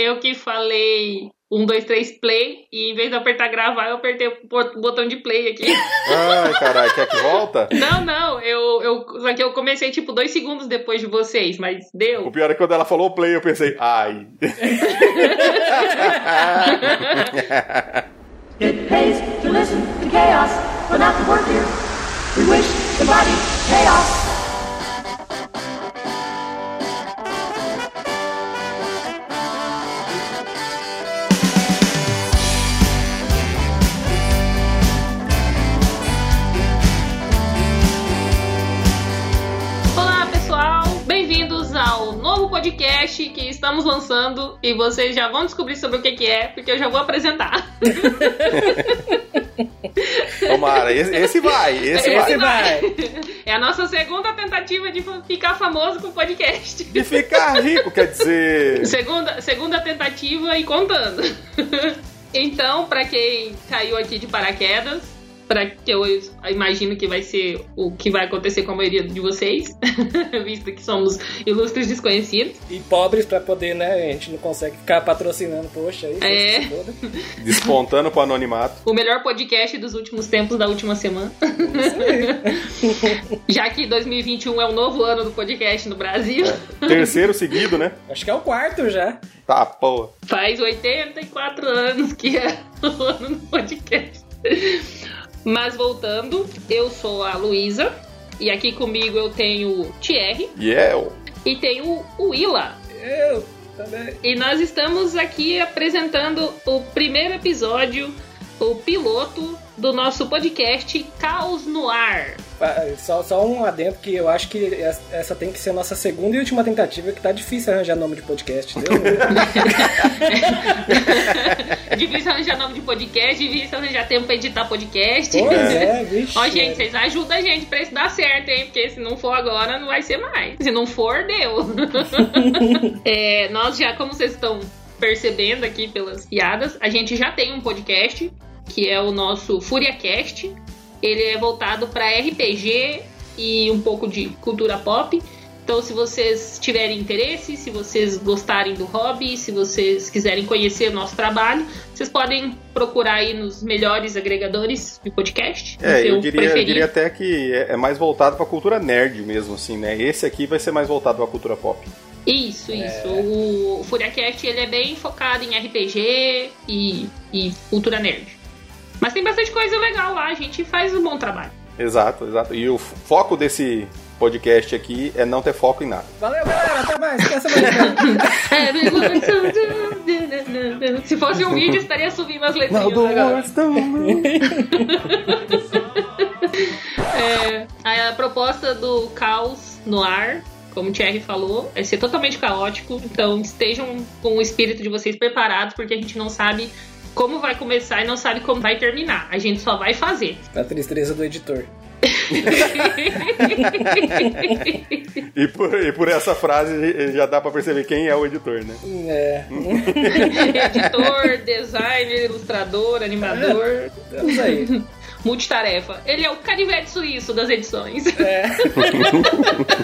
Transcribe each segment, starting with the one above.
eu que falei um, dois, três, play. E em vez de apertar gravar, eu apertei o botão de play aqui. Ai, caralho, quer que volta? Não, não. Eu, eu, só que eu comecei tipo dois segundos depois de vocês, mas deu. O pior é que quando ela falou play, eu pensei, ai. It pays to listen to chaos, but not to work here. We wish the body chaos. Podcast que estamos lançando e vocês já vão descobrir sobre o que, que é, porque eu já vou apresentar. Tomara, esse, esse vai, esse, esse vai. vai. É a nossa segunda tentativa de ficar famoso com o podcast. De ficar rico, quer dizer. Segunda, segunda tentativa e contando. Então, para quem caiu aqui de paraquedas, para que eu imagino que vai ser o que vai acontecer com a maioria de vocês, visto que somos ilustres desconhecidos. E pobres para poder, né? A gente não consegue ficar patrocinando, poxa, aí. É. Despontando pro anonimato. O melhor podcast dos últimos tempos da última semana. Já que 2021 é o novo ano do podcast no Brasil. É. Terceiro seguido, né? Acho que é o quarto já. Tá, pô. Faz 84 anos que é o ano do podcast. Mas voltando, eu sou a Luísa. E aqui comigo eu tenho o Thierry. E eu. E tenho o Willa. Eu também. E nós estamos aqui apresentando o primeiro episódio, o piloto do nosso podcast Caos no Ar. Só, só um adendo que eu acho que essa tem que ser a nossa segunda e última tentativa, que tá difícil arranjar nome de podcast, entendeu? difícil arranjar nome de podcast, difícil arranjar tempo pra editar podcast. Pois é, vixe. Ó, gente, vocês ajudam a gente pra isso dar certo, hein? Porque se não for agora, não vai ser mais. Se não for, deu. é, nós já, como vocês estão percebendo aqui pelas piadas, a gente já tem um podcast que é o nosso FuriaCast. Ele é voltado para RPG e um pouco de cultura pop. Então, se vocês tiverem interesse, se vocês gostarem do hobby, se vocês quiserem conhecer o nosso trabalho, vocês podem procurar aí nos melhores agregadores de podcast. É, eu diria, eu diria, até que é, é mais voltado para cultura nerd mesmo, assim, né? Esse aqui vai ser mais voltado para cultura pop. Isso, isso. É. O, o FuriaCast ele é bem focado em RPG e, e cultura nerd. Mas tem bastante coisa legal lá, a gente faz um bom trabalho. Exato, exato. E o foco desse podcast aqui é não ter foco em nada. Valeu, galera, até mais. Se fosse um vídeo, estaria subindo as letrinhas. é, a proposta do caos no ar como o Thierry falou, é ser totalmente caótico. Então estejam com o espírito de vocês preparados, porque a gente não sabe como vai começar e não sabe como vai terminar. A gente só vai fazer. A tristeza do editor. e, por, e por essa frase já dá para perceber quem é o editor, né? É. editor, designer, ilustrador, animador. É, isso aí. Multitarefa. Ele é o canivete suíço das edições. É.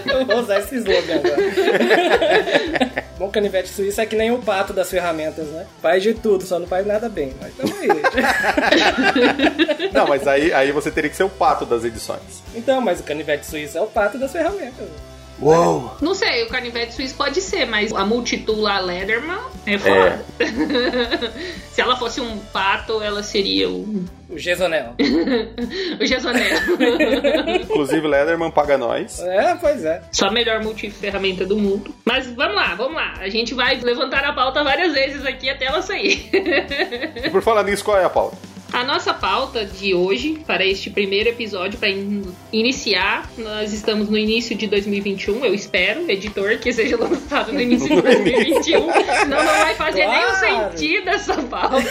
Eu vou usar esse slogan agora. Bom canivete suíço é que nem o pato das ferramentas, né? Faz de tudo, só não faz nada bem. Mas tamo aí. Não, mas aí, aí você teria que ser o pato das edições. Então, mas o canivete suíço é o pato das ferramentas. Uou! Não sei, o canivete suíço pode ser, mas a multitula Leatherman é foda. É. Se ela fosse um pato, ela seria o. O Gesonel. o Gesonel. Inclusive, Leatherman paga nós. É, pois é. Só a melhor multiferramenta do mundo. Mas vamos lá, vamos lá. A gente vai levantar a pauta várias vezes aqui até ela sair. e por falar nisso, qual é a pauta? A nossa pauta de hoje, para este primeiro episódio, para in iniciar, nós estamos no início de 2021, eu espero, editor, que seja lançado no início de 2021, senão não vai fazer claro. nenhum sentido essa pauta.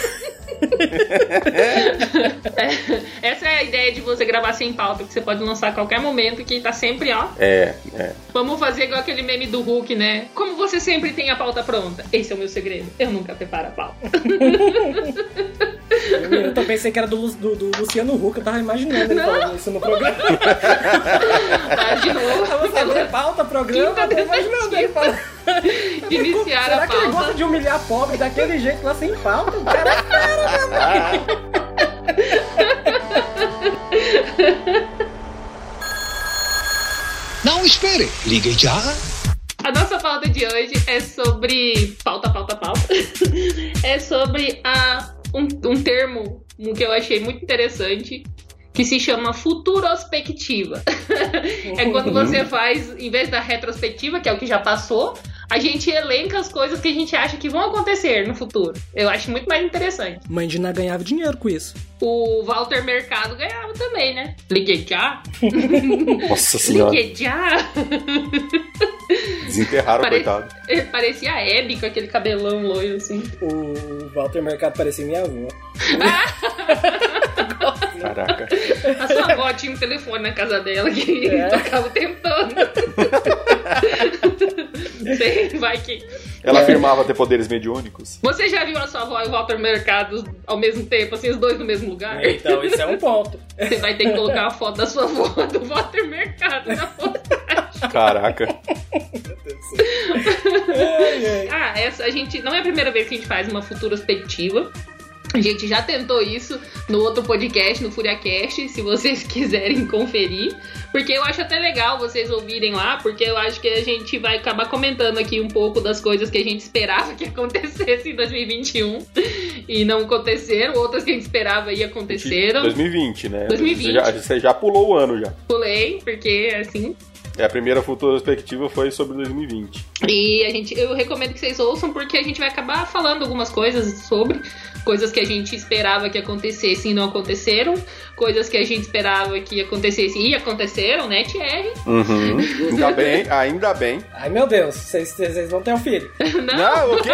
é, essa é a ideia de você gravar sem pauta, que você pode lançar a qualquer momento, que tá sempre, ó. É, é. Vamos fazer igual aquele meme do Hulk, né? Como você sempre tem a pauta pronta. Esse é o meu segredo. Eu nunca preparo a pauta. Eu também pensei que era do, do, do Luciano Huck, eu tava imaginando ele falando isso no programa. Mas, de novo, Tava fazendo pauta, programa, Quinta eu tô imaginando ele falando. de iniciar Será a que ele gosta pauta. de humilhar pobre daquele jeito lá sem pauta? Cara fera, né? Não espere, ligue já. A nossa pauta de hoje é sobre. Pauta, pauta, pauta. é sobre a, um, um termo que eu achei muito interessante. Que se chama futurospectiva. é quando você faz, em vez da retrospectiva, que é o que já passou, a gente elenca as coisas que a gente acha que vão acontecer no futuro. Eu acho muito mais interessante. Mãe de Ná ganhava dinheiro com isso. O Walter Mercado ganhava também, né? Liguei já. Nossa senhora. Liguei já. Desenterraram, Pare- coitado. Ele parecia a Abby com aquele cabelão loiro assim. O Walter Mercado parecia minha avó. Caraca. A sua avó tinha um telefone na casa dela que É. tocava tentando. Sei, vai que. Ela afirmava ter poderes mediúnicos. Você já viu a sua avó e o Walter Mercado ao mesmo tempo, assim, os dois no mesmo lugar? Então, isso é um ponto. Você vai ter que colocar a foto da sua avó do Walter Mercado na foto. Caraca. Ah, essa a gente. Não é a primeira vez que a gente faz uma futurospectiva. A gente já tentou isso no outro podcast, no FuriaCast, se vocês quiserem conferir. Porque eu acho até legal vocês ouvirem lá, porque eu acho que a gente vai acabar comentando aqui um pouco das coisas que a gente esperava que acontecesse em 2021 e não aconteceram, outras que a gente esperava e aconteceram. 2020, né? 2020. Você já, você já pulou o ano já. Pulei, porque assim, É, a primeira futura perspectiva foi sobre 2020. E a gente, eu recomendo que vocês ouçam porque a gente vai acabar falando algumas coisas sobre coisas que a gente esperava que acontecessem e não aconteceram, coisas que a gente esperava que acontecessem e aconteceram, né, Thierry? Uhum. Ainda bem, ainda bem. Ai, meu Deus, vocês, vocês vão ter um filho. Não, Não, o quê?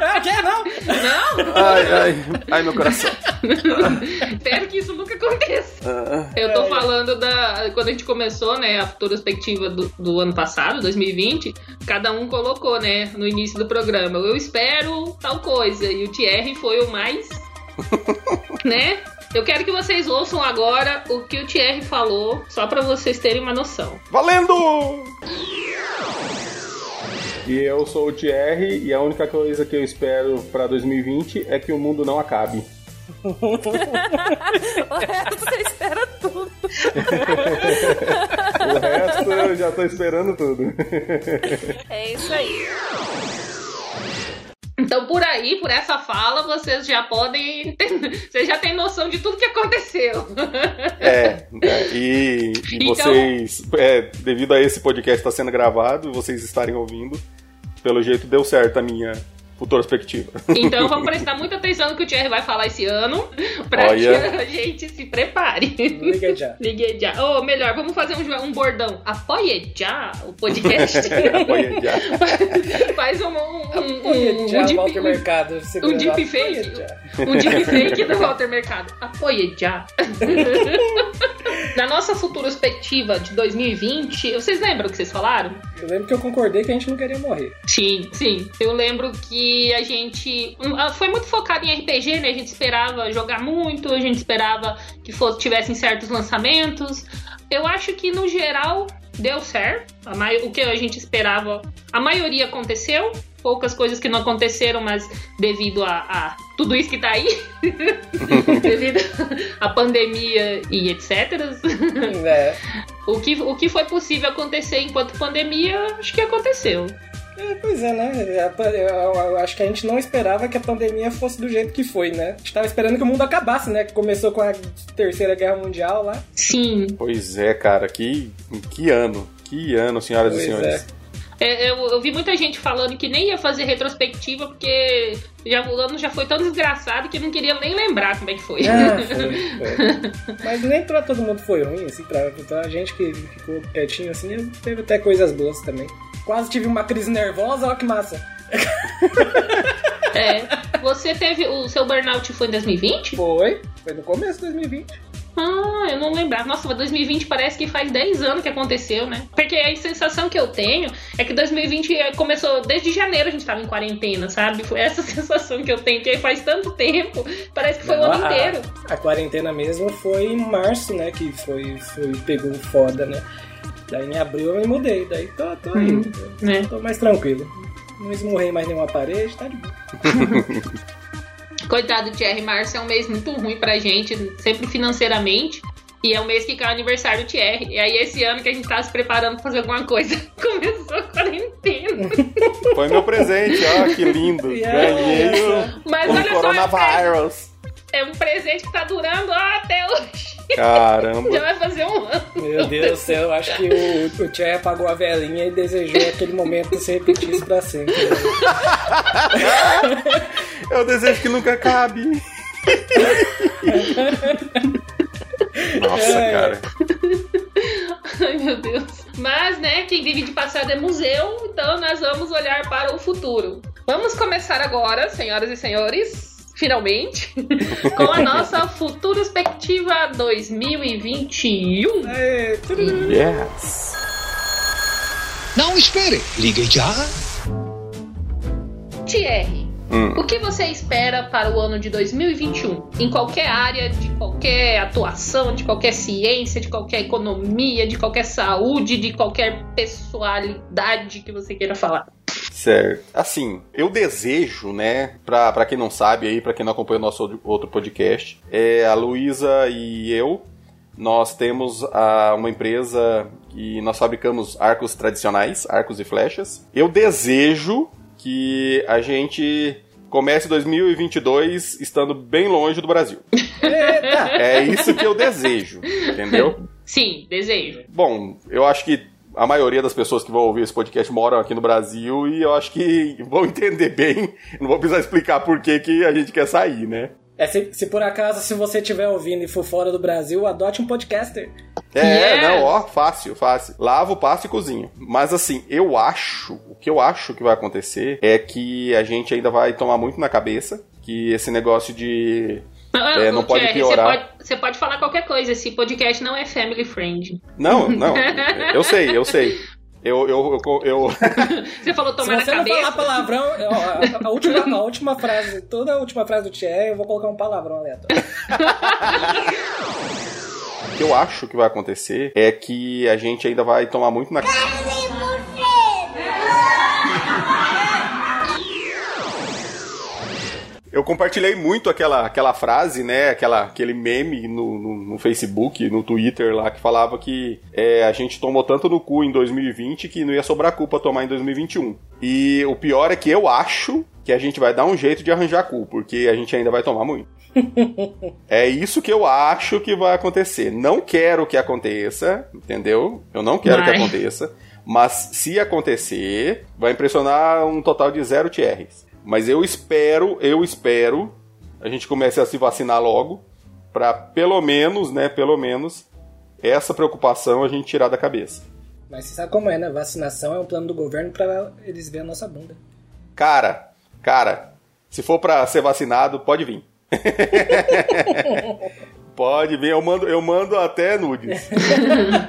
Ah, quer não? não, Ai, ai, ai, meu coração. espero que isso nunca aconteça. Ah, Eu tô É, é. falando da. Quando a gente começou, né, a retrospectiva do, do ano passado, 2020, cada um colocou, né, no início do programa, eu espero tal coisa. E o Thierry foi o mais. né? Eu quero que vocês ouçam agora o que o Thierry falou, só pra vocês terem uma noção. Valendo! E eu sou o Thierry e a única coisa que eu espero pra 2020 é que o mundo não acabe. O resto você espera tudo. O resto eu já tô esperando tudo. É isso aí. Então, por aí, por essa fala, vocês já podem. entender- Vocês já têm noção de tudo que aconteceu. É, é, e, e Então- vocês, é, devido a esse podcast estar sendo gravado e vocês estarem ouvindo, pelo jeito deu certo a minha futurospectiva. Então vamos prestar muita atenção no que o Thierry vai falar esse ano, pra Olha. que a gente se prepare. Liga já. Ligue já. Ou melhor, vamos fazer um, um bordão. Apoie já o podcast. Apoia já. Faz um, um, um, um, já, um, deep- Walter Mercado. um segurando deep a- fake. Apoia já. Um deep fake do Walter Mercado. Apoie já. Na nossa futurospectiva de 2020, vocês lembram o que vocês falaram? Eu lembro que eu concordei que a gente não queria morrer. Sim, sim. Eu lembro que a gente ah, foi muito focado em RPG, né? A gente esperava jogar muito, a gente esperava que fosse, tivessem certos lançamentos. Eu acho que no geral deu certo. O que a gente esperava, a maioria aconteceu. Poucas coisas que não aconteceram, mas devido a, a tudo isso que tá aí, devido à pandemia e etc. É, O que, o que foi possível acontecer enquanto pandemia, acho que aconteceu. É, pois é, né? Eu, eu- eu acho que a gente não esperava que a pandemia fosse do jeito que foi, né? A gente tava esperando que o mundo acabasse, né? Que começou com a Terceira Guerra Mundial lá. Sim, Pois é, cara, que, que ano. Que ano, senhoras Pois e senhores. É, Eu, eu vi muita gente falando que nem ia fazer retrospectiva porque já, o ano já foi tão desgraçado que não queria nem lembrar como é que foi. Ah, foi, foi. Mas nem pra todo mundo foi ruim, assim, pra, pra gente que ficou quietinho assim, teve até coisas boas também. Quase tive uma crise nervosa, olha que massa. É, você teve. O seu burnout foi em 2020? Foi, foi no começo de 2020. Ah, eu não lembrava. Nossa, mas 2020 parece que faz 10 anos que aconteceu, né? Porque a sensação que eu tenho é que 2020 começou desde janeiro a gente tava em quarentena, sabe? Foi essa sensação que eu tenho, que faz tanto tempo, parece que foi Não, o ano a- inteiro. A quarentena mesmo foi em março, né? Que foi, foi pegou foda, né? Daí em abril eu me mudei, daí tô, tô aí. né? Tô mais tranquilo. Não esmurrei mais nenhuma parede, tá de boa. Coitado do Thierry, março é um mês muito ruim pra gente, sempre financeiramente. E é o mês que cai o aniversário do Thierry. E aí, esse ano que a gente tá se preparando pra fazer alguma coisa, começou a quarentena. Foi meu presente, ó, que lindo. Yeah. Ganhei o, Mas o olha só, é um, coronavírus. é um presente que tá durando ó, até hoje. Já Caramba. vai fazer um ano. Meu Deus do céu, eu acho que o, o Thierry apagou a velhinha e desejou aquele momento se repetisse pra sempre. né? Eu desejo que nunca acabe. Nossa, É. cara. Ai, meu Deus. Mas, né, quem vive de passado é museu, então nós vamos olhar para o futuro. Vamos começar agora, senhoras e senhores, finalmente, com a nossa Futurospectiva 2021. É, Yes. Não espere. Ligue já. Thierry, Hum. o que você espera para o ano de 2021? Em qualquer área, de qualquer atuação, de qualquer ciência, de qualquer economia, de qualquer saúde, de qualquer pessoalidade que você queira falar. Certo. Assim, eu desejo, né, pra, pra quem não sabe aí, pra quem não acompanha o nosso outro- podcast, é a Luísa e eu, nós temos ah, uma empresa que nós fabricamos arcos tradicionais, arcos e flechas. Eu desejo que a gente comece 2022 estando bem longe do Brasil. É isso que eu desejo, entendeu? Sim, desejo. Bom, eu acho que a maioria das pessoas que vão ouvir esse podcast moram aqui no Brasil e eu acho que vão entender bem. Não vou precisar explicar por que, que a gente quer sair, né? É, se, se por acaso, se você estiver ouvindo e for fora do Brasil, adote um podcaster. É, Yes. não, ó, fácil, fácil. Lavo, passo e cozinho. Mas assim, eu acho, o que eu acho que vai acontecer é que a gente ainda vai tomar muito na cabeça que esse negócio de É, não pode Thierry, piorar. Você pode, você pode falar qualquer coisa, esse podcast não é family friend. Não, não. Eu sei, eu sei. Eu, eu, eu, eu- Você falou tomar se você na não cabeça. falar palavrão, ó, a, a última, a última frase, toda a última frase do Thierry, eu vou colocar um palavrão aleatório. o que eu acho que vai acontecer é que a gente ainda vai tomar muito na Eu compartilhei muito aquela, aquela frase, né? Aquela, aquele meme no, no, no Facebook, no Twitter lá, que falava que é, a gente tomou tanto no cu em 2020 que não ia sobrar culpa tomar em 2021. E o pior é que eu acho que a gente vai dar um jeito de arranjar cu, porque a gente ainda vai tomar muito. É isso que eu acho que vai acontecer. Não quero que aconteça, entendeu? Eu não quero que aconteça. Mas se acontecer, vai impressionar um total de zero TRs. Mas eu espero, eu espero, a gente comece a se vacinar logo, pra pelo menos, né, pelo menos, essa preocupação a gente tirar da cabeça. Mas você sabe como é, né? Vacinação é um plano do governo pra eles verem a nossa bunda. Cara, cara, se for pra ser vacinado, pode vir. pode vir, eu mando, eu mando até nudes.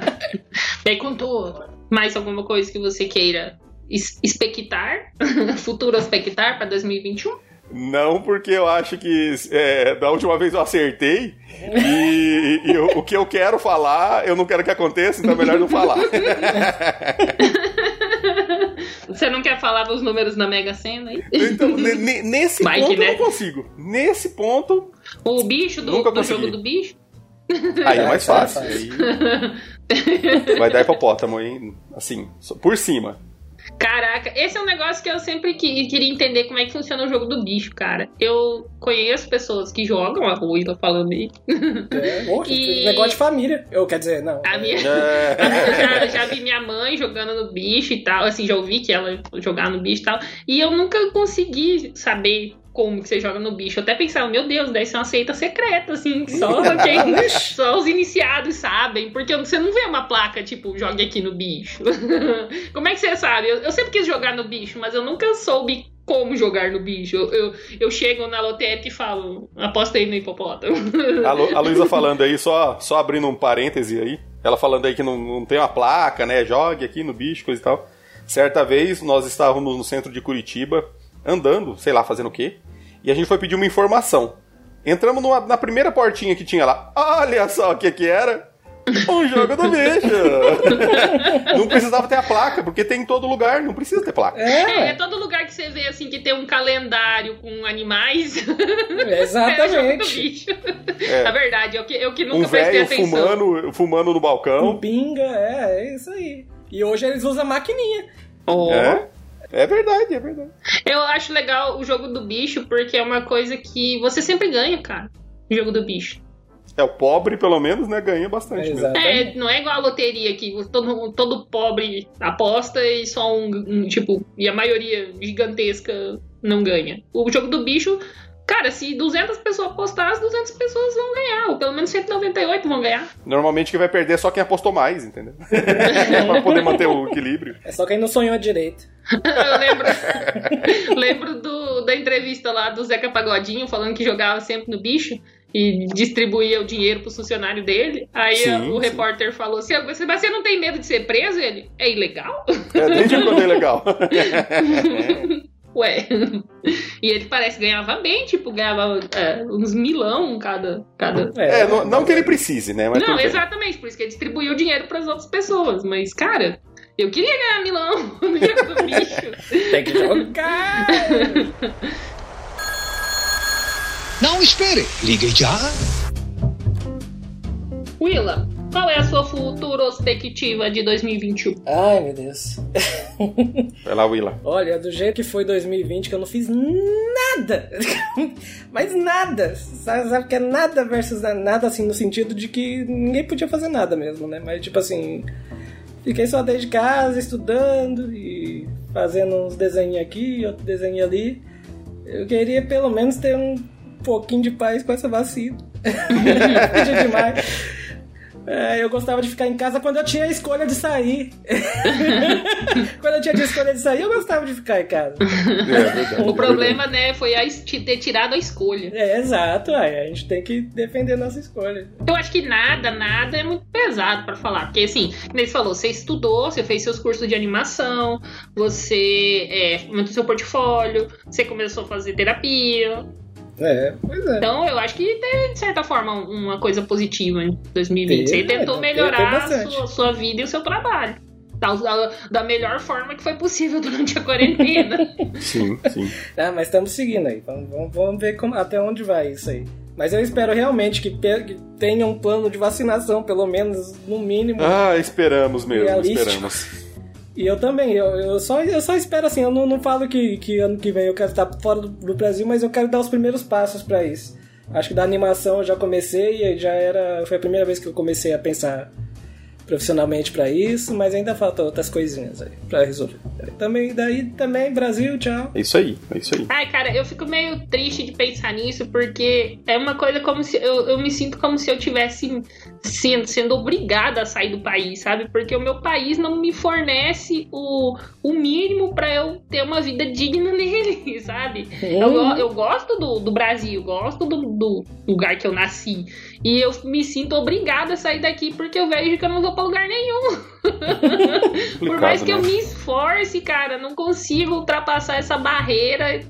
Bem, contou mais alguma coisa que você queira expectar, futuro expectar para 2021? Não, porque eu acho que é, da última vez eu acertei e, e o, o que eu quero falar, eu não quero que aconteça, então é melhor não falar. Você não quer falar os números da Mega Sena aí? Então, ne- ne- nesse Vai que, ponto eu né? não consigo. Nesse ponto, O bicho do, Nunca do jogo do bicho? aí é mais isso é fácil. Aí vai dar hipopótamo, hein? Assim, por cima. Caraca, esse é um negócio que eu sempre que- queria entender como é que funciona o jogo do bicho, cara. Eu conheço pessoas que jogam a Rui, tô falando aí. É, Poxa, E- negócio de família. Eu quer dizer, não. A minha. É. Eu já, já vi minha mãe jogando no bicho e tal, assim, já ouvi que ela jogar no bicho e tal, e eu nunca consegui saber como que você joga no bicho. Eu até pensava, meu Deus, deve ser uma seita secreta, assim, que só, quem, só os iniciados sabem, porque você não vê uma placa, tipo, jogue aqui no bicho. como é que você sabe? Eu, eu sempre quis jogar no bicho, mas eu nunca soube como jogar no bicho. Eu, eu, eu chego na lotérica e falo, aposta aí no hipopótamo. A, Lu, a Luísa falando aí, só, só abrindo um parêntese aí. Ela falando aí que não, não tem uma placa, né? Jogue aqui no bicho, coisa e tal. Certa vez nós estávamos no centro de Curitiba, andando, sei lá, fazendo o quê. E a gente foi pedir uma informação. Entramos numa- na primeira portinha que tinha lá. Olha só o que que era. Um jogo do bicho. não precisava ter a placa, porque tem em todo lugar, não precisa ter placa. É, é É, todo lugar que você vê assim que tem um calendário com animais. é, É o jogo do exatamente. bicho. É verdade, eu que, eu que nunca Um prestei velho atenção. fumando, fumando no Um balcão. pinga, é, é isso aí. E hoje eles usam maquininha. Oh. É, é verdade, é verdade. Eu acho legal o jogo do bicho porque é uma coisa que você sempre ganha, cara. O jogo do bicho. É, o pobre, pelo menos, né, ganha bastante mesmo. Exato. É, não é igual a loteria que todo, todo pobre aposta e só um, um, tipo, e a maioria gigantesca não ganha. O jogo do bicho, cara, se 200 pessoas apostar, as 200 pessoas vão ganhar, ou pelo menos 198 vão ganhar. Normalmente quem vai perder é só quem apostou mais, entendeu? pra poder manter o equilíbrio. É só quem não sonhou direito. Eu lembro, lembro do, da entrevista lá do Zeca Pagodinho falando que jogava sempre no bicho e distribuía o dinheiro pro funcionário dele. Aí Sim, o sim. repórter falou assim: "Você- Mas você não tem medo de ser preso? Ele é ilegal? É, desde quando é legal. Ué. E ele parece que ganhava bem, tipo, ganhava é, uns milão cada. cada... É, não, não que ele precise, né? Mas Não, bem. exatamente, por isso que ele distribuiu o dinheiro pras outras pessoas. Mas, cara, eu queria ganhar milão no jogo do bicho. Tem que jogar! Não espere, ligue já. Willa, qual é a sua futurospectiva de 2021? Ai, meu Deus. Vai lá, Willa. Olha, do jeito que foi 2020, que eu não fiz nada. Mas nada. Sabe, sabe que é nada versus nada, assim, no sentido de que ninguém podia fazer nada mesmo, né? Mas, tipo assim, fiquei só dentro de casa, estudando e fazendo uns desenhos aqui, outro desenho ali. Eu queria pelo menos ter um pouquinho de paz com essa vacina. Demais. É, eu gostava de ficar em casa quando eu tinha a escolha de sair. quando eu tinha a escolha de sair, eu gostava de ficar em casa. É, verdade. O problema, né, foi a ter tirado a escolha. É, exato, aí a gente tem que defender nossa escolha. Eu acho que nada, nada é muito pesado pra falar. Porque, assim, como você falou, você estudou, você fez seus cursos de animação, você é, aumentou seu portfólio, você começou a fazer terapia. É, pois é. Então, eu acho que tem, de certa forma, uma coisa positiva em 2020. Você Tem, tentou é, melhorar a sua, sua vida e o seu trabalho. Da, melhor forma que foi possível durante a quarentena. Sim, sim. Ah, mas estamos seguindo aí. Vamos, vamos- vamos ver como- até onde vai isso aí. Mas eu espero realmente que, tenha um plano de vacinação, pelo menos no mínimo. Ah, esperamos mesmo, Realístico. esperamos. E eu também, eu, eu, só, eu só espero assim, eu não, não falo que, que ano que vem eu quero estar fora do, do Brasil, mas eu quero dar os primeiros passos pra isso. Acho que da animação eu já comecei e já era. Foi a primeira vez que eu comecei a pensar profissionalmente pra isso, mas ainda faltam outras coisinhas aí pra resolver. Também, daí também, Brasil, tchau. É isso aí, é isso aí. Ai, cara, eu fico meio triste de pensar nisso, porque é uma coisa como se. Eu, eu me sinto como se eu tivesse sendo, sendo obrigada a sair do país, sabe? Porque o meu país não me fornece o, o mínimo pra eu ter uma vida digna nele, sabe? Eu, eu gosto do, do Brasil, gosto do, do lugar que eu nasci. E eu me sinto obrigada a sair daqui porque eu vejo que eu não vou pra lugar nenhum. Por mais que eu né? me esforce, cara, não consigo ultrapassar essa barreira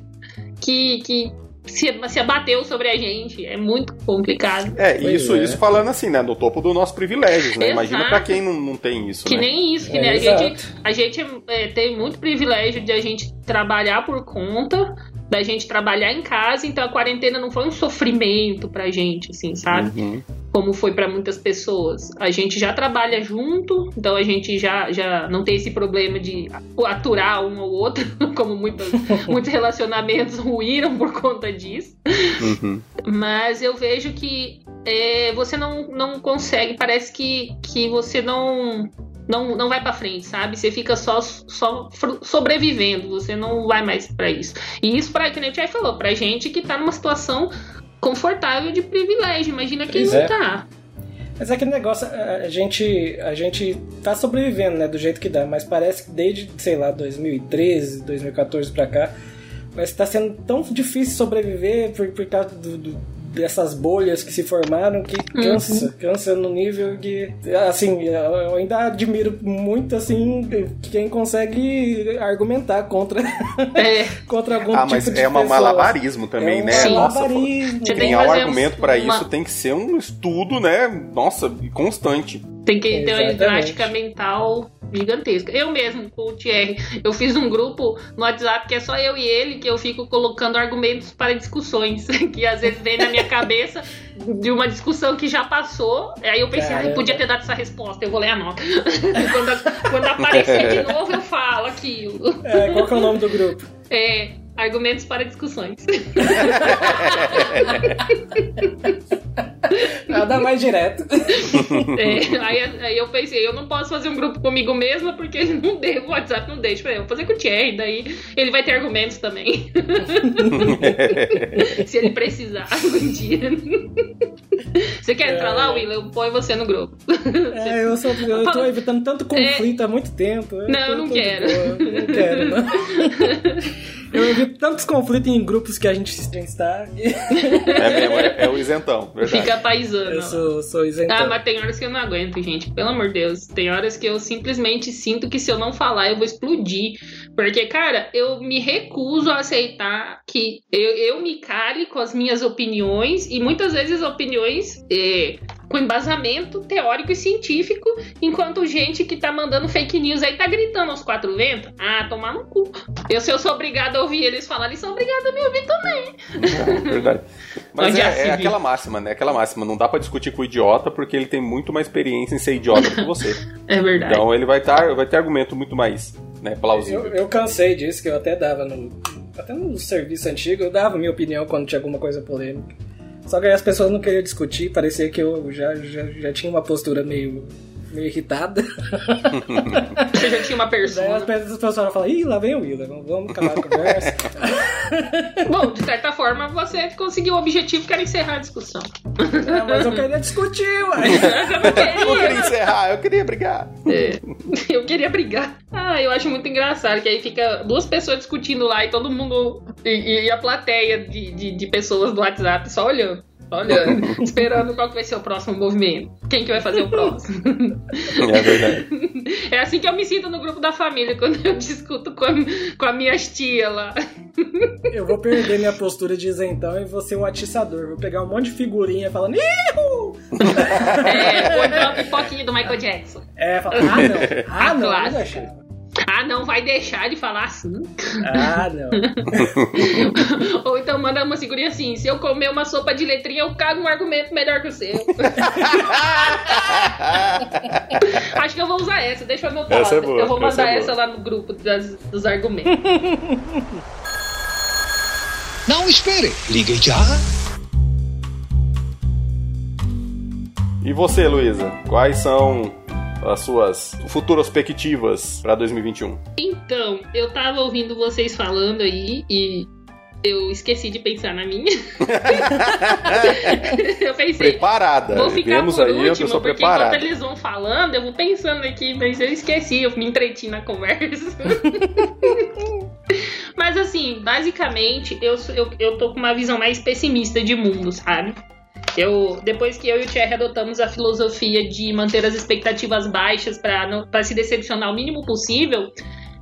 que, que se, se abateu sobre a gente. É muito complicado. É, Pois isso, é. isso falando assim, né? No topo dos nossos privilégios, né? Imagina Exato. pra quem não, não tem isso, Que né? nem isso, que É, nem a gente, a gente é, tem muito privilégio de a gente trabalhar por conta, da gente trabalhar em casa, então a quarentena não foi um sofrimento pra gente, assim, sabe? Uhum. como foi para muitas pessoas. A gente já trabalha junto, então a gente já, já não tem esse problema de aturar um ou outro, como muitos, muitos relacionamentos ruíram por conta disso. Uhum. Mas eu vejo que é, você não, não consegue, parece que, que você não. Não, não vai pra frente, sabe? Você fica só, só sobrevivendo, você não vai mais pra isso. E isso, pra, que o Tchai falou, pra gente que tá numa situação confortável de privilégio. Imagina quem Pois não é. tá. Mas é aquele negócio, a a gente, a gente tá sobrevivendo, né, do jeito que dá, mas parece que desde, sei lá, 2013, 2014 pra cá, Mas tá sendo tão difícil sobreviver por, por causa do, do- dessas bolhas que se formaram que cansa, cansa no nível que, assim, eu ainda admiro muito, assim, quem consegue argumentar contra, É. contra algum Ah, tipo mas de é um pessoa. malabarismo também, é um né? Nossa, malabarismo. Você tem criar um argumento pra uma- isso tem que ser um estudo, né? Nossa, constante. Tem que ter uma Exatamente. ginástica mental gigantesca. Eu mesmo, com o Thierry, eu fiz um grupo no WhatsApp que é só eu e ele, que eu fico colocando argumentos para discussões, que às vezes vem na minha cabeça de uma discussão que já passou. Aí eu pensei, ai, Caramba. podia ter dado essa resposta, eu vou ler a nota. quando, quando aparecer de novo, eu falo aquilo. É, qual que é o nome do grupo? É, argumentos para discussões. Nada mais direto. É, aí, aí eu pensei, eu não posso fazer um grupo comigo mesma porque não devo, o WhatsApp não deixa. Eu vou fazer com o Thierry, daí ele vai ter argumentos também. Se ele precisar um dia. Você quer entrar lá, Will? Eu ponho você no grupo. É, eu, sou, eu tô evitando tanto conflito há muito tempo. Não, eu tô- não tô de quero. boa, Não quero, não. Eu evito tantos conflitos em grupos que a gente está. É mesmo, é, é o isentão, verdade. Fica paisano. Eu sou, sou isentão. Ah, mas tem horas que eu não aguento, gente. Pelo amor de Deus. Tem horas que eu simplesmente sinto que se eu não falar, eu vou explodir. Porque, cara, eu me recuso a aceitar que eu, eu me cale com as minhas opiniões e muitas vezes opiniões é, com embasamento teórico e científico, enquanto gente que tá mandando fake news aí tá gritando aos quatro ventos. Ah, tomar no cu. Eu, se eu sou obrigada a ouvir eles falar, eles são obrigados a me ouvir também. É, verdade. Mas é, já é aquela máxima, né? Aquela máxima. Não dá pra discutir com o idiota porque ele tem muito mais experiência em ser idiota que você. É verdade. Então ele vai, tar, vai ter argumento muito mais né, Eu, plausível. eu cansei disso, que eu até dava no. Até no serviço antigo, eu dava minha opinião quando tinha alguma coisa polêmica. Só que aí as pessoas não queriam discutir, parecia que eu já, já, já tinha uma postura meio, meio irritada. Você já tinha uma Daí as persona. pessoas as pessoas falam, ih, lá vem o Willa, vamos- acabar a conversa. Bom, de certa forma, você conseguiu o objetivo que era encerrar a discussão. Ah, mas eu queria discutir. Mas eu não Eu queria queria. encerrar, eu queria brigar. É, eu queria brigar. Ah, eu acho muito engraçado que aí fica duas pessoas discutindo lá e todo mundo. E, e a plateia de, de, de pessoas do WhatsApp só olhando. Olhando, esperando qual que vai ser o próximo movimento. Quem que vai fazer o próximo? É verdade. É assim que eu me sinto no grupo da família, quando eu discuto com, a- com as minhas tias lá. Eu vou perder minha postura de isentão e vou ser o atiçador. Vou pegar um monte de figurinha falando, Ihu! É, ou então a pipoquinha do Michael Jackson. É, fala, ah, não. Ah, não, não Clássico. deixava. Ah, não vai deixar de falar assim. Ah, não. Ou então manda uma figurinha assim: se eu comer uma sopa de letrinha, eu cago um argumento melhor que o seu. Acho que eu vou usar essa, deixa eu anotar. Essa é boa, eu vou essa mandar é essa, lá no grupo das- dos argumentos. Não espere. Ligue já. E você, Luísa? Quais são as suas futuras perspectivas pra 2021? Então, eu tava ouvindo vocês falando aí e eu esqueci de pensar na minha. eu pensei. Preparada. Vou ficar Vemos por aí a último, pessoa porque preparada. enquanto eles vão falando, eu vou pensando aqui, mas eu esqueci, eu me entreti na conversa. mas assim, basicamente, eu, eu, eu tô com uma visão mais pessimista de mundo, sabe? Eu, depois que eu e o Thierry adotamos a filosofia de manter as expectativas baixas para se decepcionar o mínimo possível,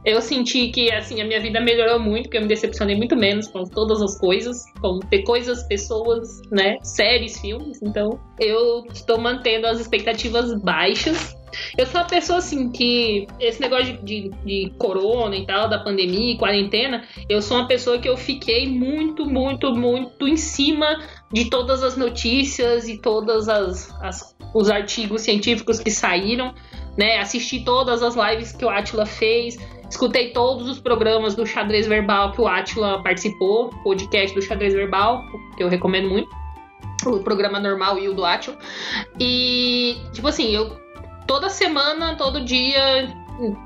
eu senti que assim a minha vida melhorou muito, porque eu me decepcionei muito menos com todas as coisas, com coisas, pessoas, né, séries, filmes. Então, eu estou mantendo as expectativas baixas. Eu sou uma pessoa assim que esse negócio de, de, de corona e tal, da pandemia e quarentena, eu sou uma pessoa que eu fiquei muito, muito, muito em cima de todas as notícias e todas as, as- os artigos científicos que saíram, né? Assisti todas as lives que o Atila fez, escutei todos os programas do Xadrez Verbal que o Atila participou, podcast do Xadrez Verbal, que eu recomendo muito. O programa normal e o do Atila. E, tipo assim, eu toda semana, todo dia,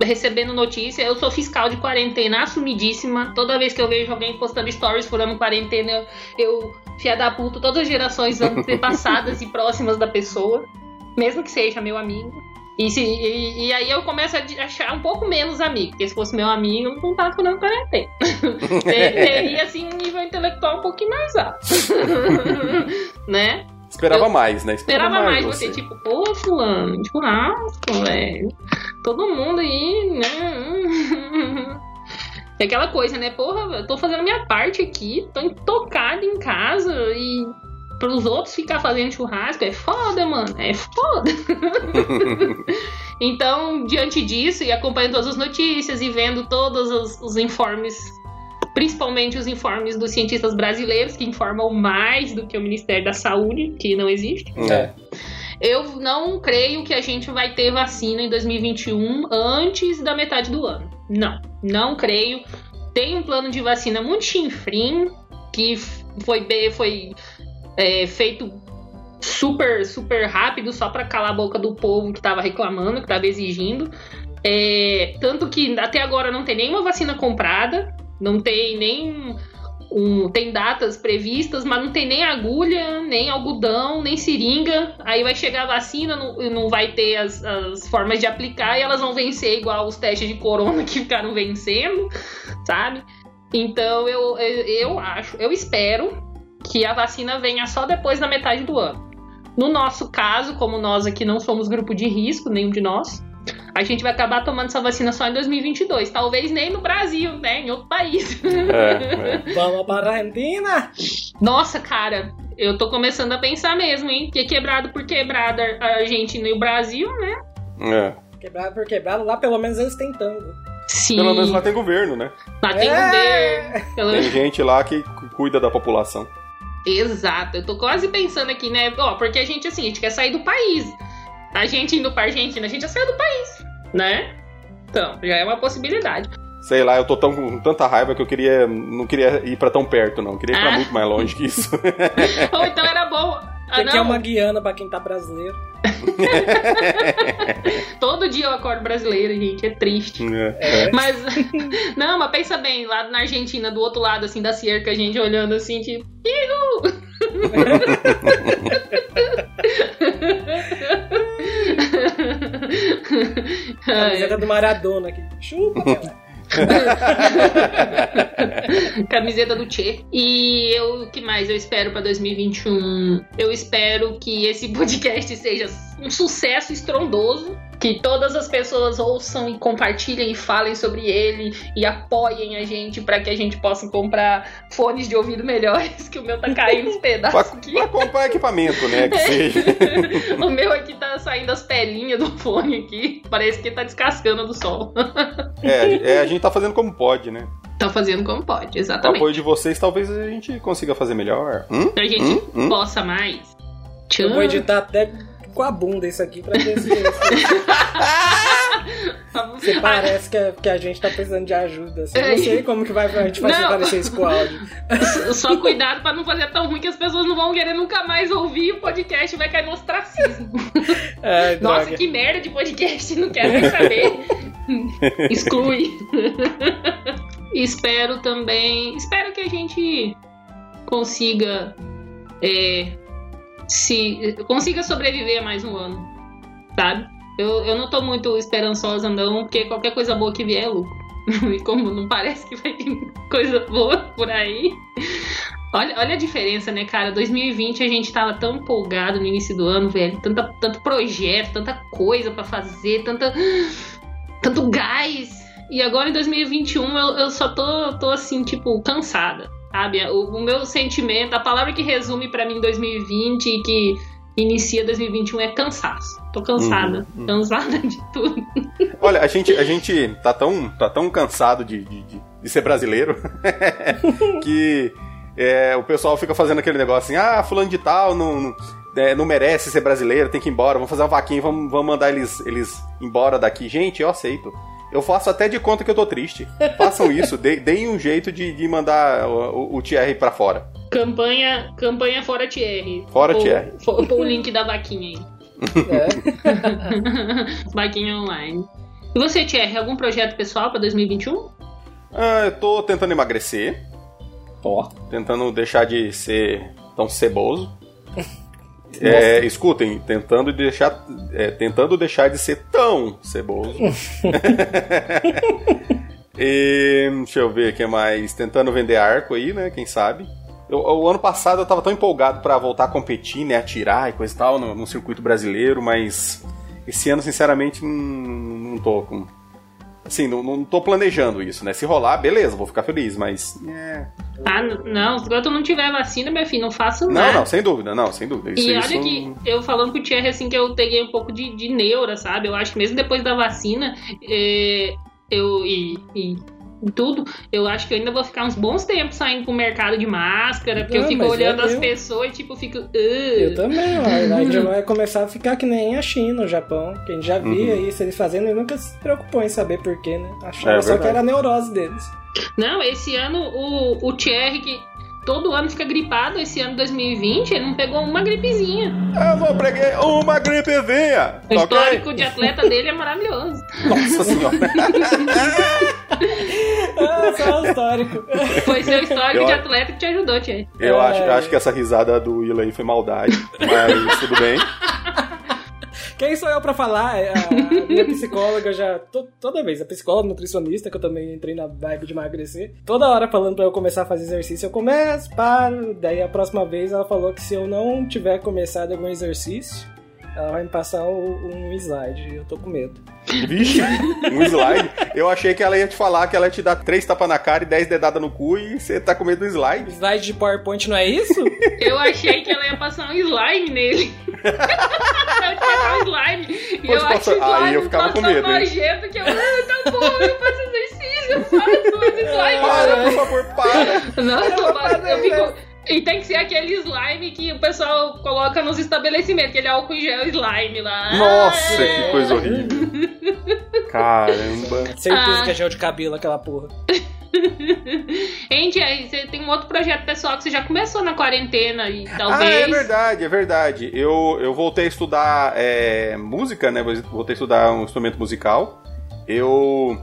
recebendo notícia. Eu sou fiscal de quarentena assumidíssima. Toda vez que eu vejo alguém postando stories furando quarentena, eu, eu fia da puta, todas as gerações antepassadas e próximas da pessoa, mesmo que seja meu amigo. E, se, e, e aí eu começo a achar um pouco menos amigo, porque se fosse meu amigo, eu não tava quarentena. Ter- Teria, assim, um nível intelectual um pouquinho mais alto. né? Esperava Eu mais, né? Esperava mais você, tipo, pô, fulano, de churrasco, velho. Todo mundo aí, né? É aquela coisa, né? Porra, eu tô fazendo minha parte aqui, tô intocada em casa e pros outros ficar fazendo churrasco é foda, mano. É foda. então, diante disso, e acompanhando todas as notícias e vendo todos os, os informes, principalmente os informes dos cientistas brasileiros, que informam mais do que o Ministério da Saúde, que não existe. É. Eu não creio que a gente vai ter vacina em 2021 antes da metade do ano. Não, não creio. Tem um plano de vacina muito chinfrim, que foi, foi é, feito super, super rápido, só para calar a boca do povo que tava reclamando, que tava exigindo. É, tanto que até agora não tem nenhuma vacina comprada, não tem nem um- tem datas previstas, mas não tem nem agulha, nem algodão, nem seringa. Aí vai chegar a vacina, não, não vai ter as, as formas de aplicar e elas vão vencer igual os testes de corona que ficaram vencendo, sabe? Então eu, eu, eu acho, eu espero que a vacina venha só depois da metade do ano. No nosso caso, como nós aqui não somos grupo de risco, nenhum de nós, a gente vai acabar tomando essa vacina só em 2022. Talvez nem no Brasil, né? Em outro país. É, é. Vamos para a Argentina? Nossa, cara, eu tô começando a pensar mesmo, hein? Que quebrado por quebrado a Argentina e o Brasil, né? É. Quebrado por quebrado, lá pelo menos eles têm tango. Sim. Pelo menos lá tem governo, né? Lá tem É. governo. Pelo- Tem gente lá que cu- cuida da população. Exato, eu tô quase pensando aqui, né? Ó, porque a gente, assim, a gente quer sair do país. A gente indo pra Argentina, a gente já saiu do país, né? Então, já é uma possibilidade. Sei lá, eu tô tão com tanta raiva que eu queria. Não queria ir pra tão perto, não. Eu queria ir pra Ah. muito mais longe que isso. Ou então era bom. Ah, Aqui é não, uma Guiana pra quem tá brasileiro. todo dia eu acordo brasileira, gente, é triste. É. Mas, não, mas pensa bem, lá na Argentina, do outro lado, assim, da cerca, a gente olhando assim, tipo, Ihu! Camiseta do Maradona aqui. Chupa, Pelé. Camiseta do Che. E eu, o que mais eu espero pra 2021? Eu espero que esse podcast seja um sucesso estrondoso. Que todas as pessoas ouçam e compartilhem e falem sobre ele e apoiem a gente pra que a gente possa comprar fones de ouvido melhores, que o meu tá caindo os Pra, pedaços aqui. pra comprar equipamento, né? Que seja. o saindo as pelinhas do fone aqui. Parece que tá descascando do sol. É, é, a gente tá fazendo como pode, né? tá fazendo como pode, Com o exatamente. apoio de vocês, talvez a gente consiga fazer melhor. Hum? A gente Hum? Hum? possa mais. Eu vou editar até com a bunda isso aqui pra ver se, se, se parece que a, que a gente tá precisando de ajuda. Assim. Eu não sei como que vai, a gente fazer Não. parecer isso com o áudio. Só cuidado pra não fazer tão ruim que as pessoas não vão querer nunca mais ouvir o podcast e vai cair no ostracismo. Ai, Nossa, droga. que merda de podcast, não quero nem saber. Exclui. espero também. Espero que a gente consiga. é, se consiga sobreviver mais um ano, sabe? Eu, eu não tô muito esperançosa, não, porque qualquer coisa boa que vier é lucro. E como não parece que vai vir coisa boa por aí. Olha, olha a diferença, né, cara? 2020 a gente tava tão empolgado no início do ano, velho. Tanto projeto, tanta coisa pra fazer, tanta, tanto gás. E agora em 2021 eu, eu só tô, tô assim, tipo, cansada, sabe? O, o meu sentimento, a palavra que resume pra mim 2020 e que inicia 2021 é cansaço. Tô cansada, Uhum, uhum. cansada de tudo. Olha, a gente, a gente tá, tão, tá tão cansado de, de, de- ser brasileiro que é, o pessoal fica fazendo aquele negócio assim: ah, fulano de tal não, não, é, não merece ser brasileiro, tem que ir embora, vamos fazer uma vaquinha, vamos, vamos mandar eles, eles embora daqui. Gente, eu aceito. Eu faço até de conta que eu tô triste. Façam isso, de- deem um jeito de, de mandar o, o, o Thierry pra fora. Campanha, campanha fora Thierry. Fora Thierry. pô- Pô o link da vaquinha aí. É. vaquinha online. E você, Thierry, algum projeto pessoal pra 2021? Ah, eu tô tentando emagrecer, Ó. tentando deixar de ser tão ceboso. É, escutem, tentando deixar, é, tentando deixar de ser tão ceboso. e, deixa eu ver o que mais. Tentando vender arco aí, né? Quem sabe. Eu, o ano passado eu tava tão empolgado para voltar a competir, né? Atirar e coisa e tal no, no circuito brasileiro, mas esse ano, sinceramente, não, não tô com. Assim, não, não tô planejando isso, né? Se rolar, beleza, vou ficar feliz, mas. É. Ah, não, enquanto não tiver vacina, meu filho, não faço Não, nada. não, sem dúvida, não, sem dúvida. Isso, E olha isso- que eu falando com o Thierry assim que eu peguei um pouco de, de neura, sabe? Eu acho que mesmo depois da vacina, é, eu e, e tudo, eu acho que eu ainda vou ficar uns bons tempos saindo pro mercado de máscara, porque eu Não, fico mas olhando eu- as eu- pessoas e tipo, fico. Eu também, ó. A gente vai começar a ficar que nem a China, o Japão. Que a gente já via Uhum. isso eles fazendo e nunca se preocupou em saber porquê, né? Achava É só que era a neurose deles. Não, esse ano o, o Thierry, que todo ano fica gripado, esse ano 2020, ele não pegou uma gripezinha. Eu vou preguei uma gripezinha! O histórico de atleta dele é maravilhoso. Nossa senhora. Ah, só o histórico. Foi seu histórico Eu- de atleta que te ajudou, Thierry. Eu É. acho, eu acho que essa risada do Willa aí foi maldade, mas tudo bem. Quem sou eu pra falar? É A minha psicóloga já. to- toda vez, a psicóloga nutricionista, que eu também entrei na vibe de emagrecer, toda hora falando pra eu começar a fazer exercício, eu começo, paro. Daí a próxima vez ela falou que se eu não tiver começado algum exercício, ela vai me passar o- um slide. E eu tô com medo. Vixe, um slide. Eu achei que ela ia te falar que ela ia te dar três tapas na cara e dez dedadas no cu e você tá com medo do slide. Slide de PowerPoint não é isso? Eu achei que ela ia passar um slime nele. eu ia passar um slime. E eu acho passar- o slime aí eu ficava com medo, nojento que eu, ah, tá bom, eu faço exercício, eu faço esse slime. Para, por favor, para. Não, eu, eu fico... E tem que ser aquele slime que o pessoal coloca nos estabelecimentos, aquele álcool em gel slime lá. Nossa, Ah, que coisa horrível. Caramba. Certeza Ah. que é gel de cabelo aquela porra. Hein, Thierry, você tem um outro projeto pessoal que você já começou na quarentena e Ah, talvez... é verdade, é verdade. Eu, eu voltei a estudar é, música, né? Voltei a estudar um instrumento musical. Eu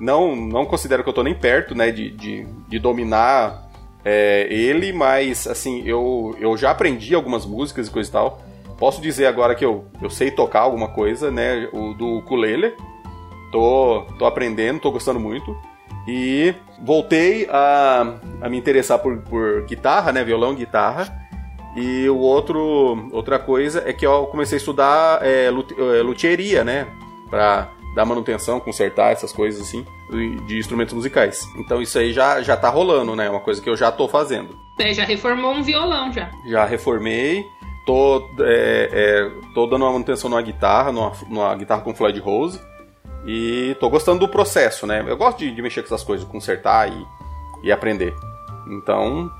não, não considero que eu tô nem perto, né, de, de, de dominar é, ele, mas assim, eu, eu já aprendi algumas músicas e coisa e tal. Posso dizer agora que eu, eu sei tocar alguma coisa, né? O do ukulele. Tô, tô aprendendo, tô gostando muito. E voltei a, a me interessar por, por guitarra, né? Violão, guitarra. E o outro, outra coisa é que eu comecei a estudar é, é, luthieria, né? Pra dar manutenção, consertar essas coisas assim, de- instrumentos musicais. Então isso aí já, já tá rolando, né? Uma coisa que eu já tô fazendo. É, já reformou um violão já. Já reformei, tô, é, é, tô dando uma manutenção numa guitarra, numa, numa guitarra com Floyd Rose. E tô gostando do processo, né? Eu gosto de, de mexer com essas coisas, consertar e, e aprender. Então,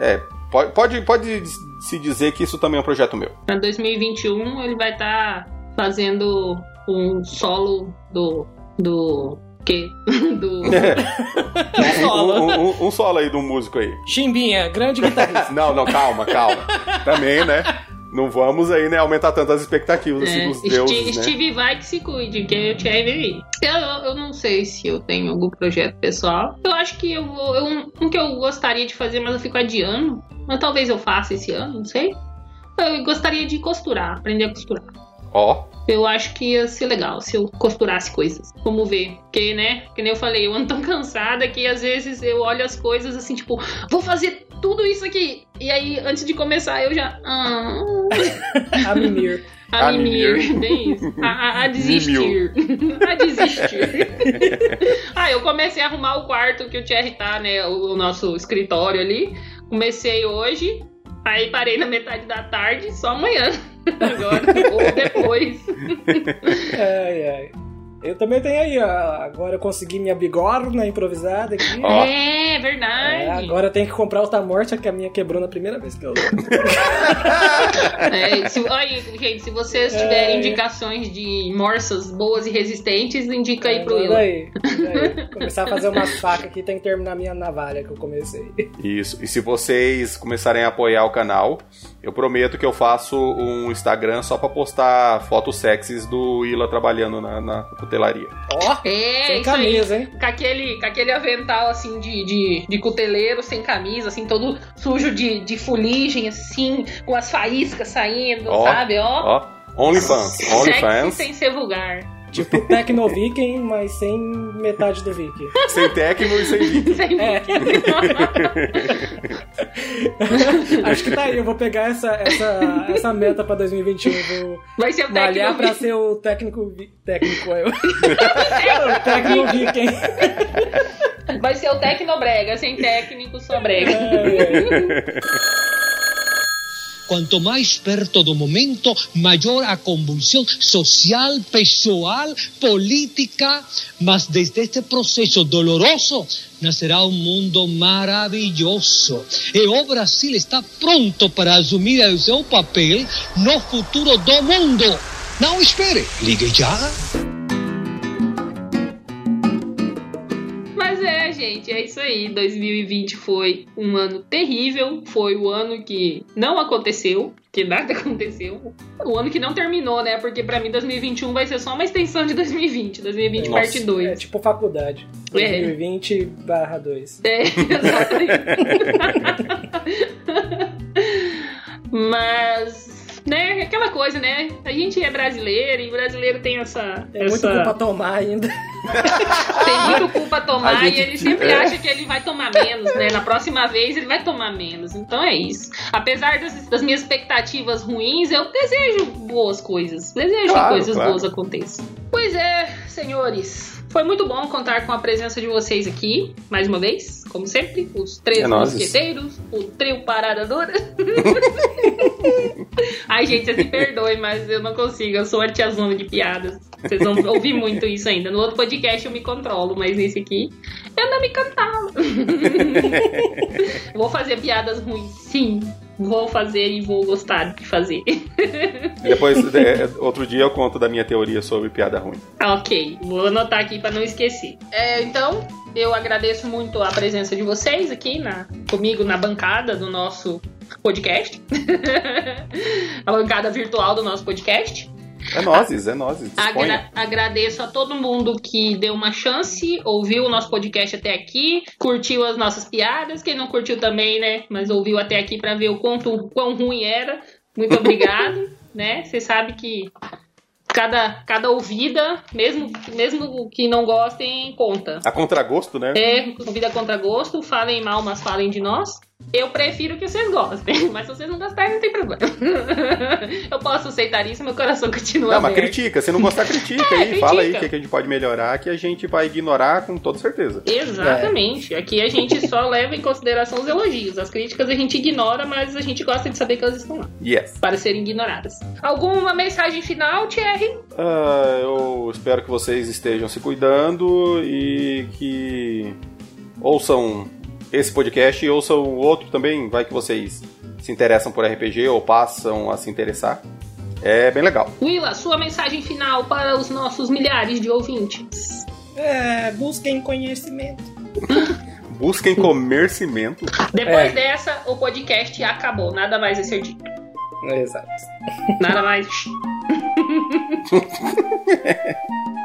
é, pode, pode, pode se dizer que isso também é um projeto meu. Pra 2021 ele vai estar fazendo um solo do. do. quê? do. Solo. Um, um- um- um solo aí um músico aí. Chimbinha, grande guitarrista. Não, não, calma, calma. Também, né? Não vamos aí, né, aumentar tantas expectativas assim, É, dos Steve, deuses, né? Steve vai que se cuide, que eu te aí. Eu, eu, não sei se eu tenho algum projeto pessoal. Eu acho que eu vou. eu- um, um que eu gostaria de fazer, mas eu fico adiando. Mas talvez eu faça esse ano, não sei. Eu gostaria de costurar, aprender a costurar. Ó, Eu acho que ia ser legal se eu costurasse coisas. Vamos ver. Porque, né? Que nem eu falei, eu ando tão cansada que às vezes eu olho as coisas assim, tipo, vou fazer tudo isso aqui. E aí, antes de começar, eu já. Ah, A Mimir. a, A mimir. mimir. Bem isso. A, a- a desistir. a desistir. ah, eu comecei a arrumar o quarto que o Thierry tá, né? O, o nosso escritório ali. Comecei hoje. Aí parei na metade da tarde, só amanhã. Agora, ou depois. Ai, ai. Eu também tenho aí, ó. Agora eu consegui minha bigorna improvisada aqui. Ó. É, verdade. É, agora eu tenho que comprar outra morte, que a minha quebrou na primeira vez que eu É, se, aí, gente, se vocês tiverem É. indicações de morsas boas e resistentes, indica aí pro Manda Will. aí. Começar a fazer umas facas aqui, tem que terminar minha navalha que eu comecei. Isso. E se vocês começarem a apoiar o canal, eu prometo que eu faço um Instagram só pra postar fotos sexys do Ila trabalhando na, na cutelaria. Ó, É, sem isso aí. camisa, hein? Com aquele, com aquele avental, assim, de, de, de cuteleiro, sem camisa, assim, todo sujo de, de fuligem, assim, com as faíscas saindo, Ó, sabe? Ó, Ó, OnlyFans. sexy OnlyFans. sem ser vulgar. Tipo Tecno Viking, mas sem metade do Viking. Sem Tecno e sem Viking. Sem É. Acho que tá aí, eu vou pegar essa, essa, essa meta pra 2021. Vou Vai ser o malhar pra ser o técnico. Técnico, eu. o técnico Viking. Vai ser o Tecnobrega, sem técnico, só brega. É, é. Cuanto más perto do momento, mayor a convulsión social, pessoal, política, mas desde este proceso doloroso nacerá un mundo maravilloso. E o Brasil está pronto para assumir o seu papel no futuro do mundo. Não espere, ligue já. Gente, é isso aí. 2020 foi um ano terrível. Foi o ano que não aconteceu, que nada aconteceu. O ano que não terminou, né? Porque pra mim 2021 vai ser só uma extensão de 2020. 2020 Nossa, parte 2. É tipo faculdade. É. 2020 barra 2. É, exatamente. Mas, né, aquela coisa, né? A gente é brasileiro e brasileiro tem essa. Tem muito essa... cu pra tomar ainda. Tem muito cu pra tomar A gente- e ele sempre é. acha que ele vai tomar menos, né? Na próxima vez ele vai tomar menos. Então é isso. Apesar das, das minhas expectativas ruins, eu desejo boas coisas. Desejo que Claro, coisas claro. boas aconteçam. Pois é, senhores. Foi muito bom contar com a presença de vocês aqui, mais uma vez, como sempre, os três É mosqueteiros, o trio Parada Dura. Ai, gente, vocês me perdoem, mas eu não consigo, eu sou a tiazona de piadas. Vocês vão ouvir muito isso ainda. No outro podcast eu me controlo, mas nesse aqui eu não me controlo. vou fazer piadas ruins, sim. Vou fazer e vou gostar de fazer. Depois, é, outro dia eu conto da minha teoria sobre piada ruim. ok, vou anotar aqui para não esquecer. É, então, eu agradeço muito a presença de vocês aqui na, comigo na bancada do nosso podcast. a bancada virtual do nosso podcast. É nozes, é nozes. Agra- agradeço a todo mundo que deu uma chance, ouviu o nosso podcast até aqui, curtiu as nossas piadas. Quem não curtiu também, né? Mas ouviu até aqui pra ver o quanto quão ruim era. Muito obrigado, né? Você sabe que cada, cada ouvida, mesmo, mesmo que não gostem, conta. A contragosto, né? É, ouvida contra gosto, falem mal, mas falem de nós. Eu prefiro que vocês gostem, mas se vocês não gostarem, não tem problema. Eu posso aceitar isso, meu coração continua Não, mas aberto. critica. Se não gostar, critica É, aí. Fala aí o critica. que, que a gente pode melhorar, que a gente vai ignorar com toda certeza. Exatamente. Aqui a gente só leva em consideração os elogios. As críticas a gente ignora, mas a gente gosta de saber que elas estão lá, Yes. para serem ignoradas. Alguma mensagem final, Thierry? Ah, eu espero que vocês estejam se cuidando e que ouçam esse podcast e ouçam o outro também. Vai que vocês se interessam por RPG ou passam a se interessar. É bem legal. Willa, sua mensagem final para os nossos milhares de ouvintes. É, busquem conhecimento. Busquem comercimento. Depois É. dessa, o podcast acabou. Nada mais a ser dito. Exato. Nada mais.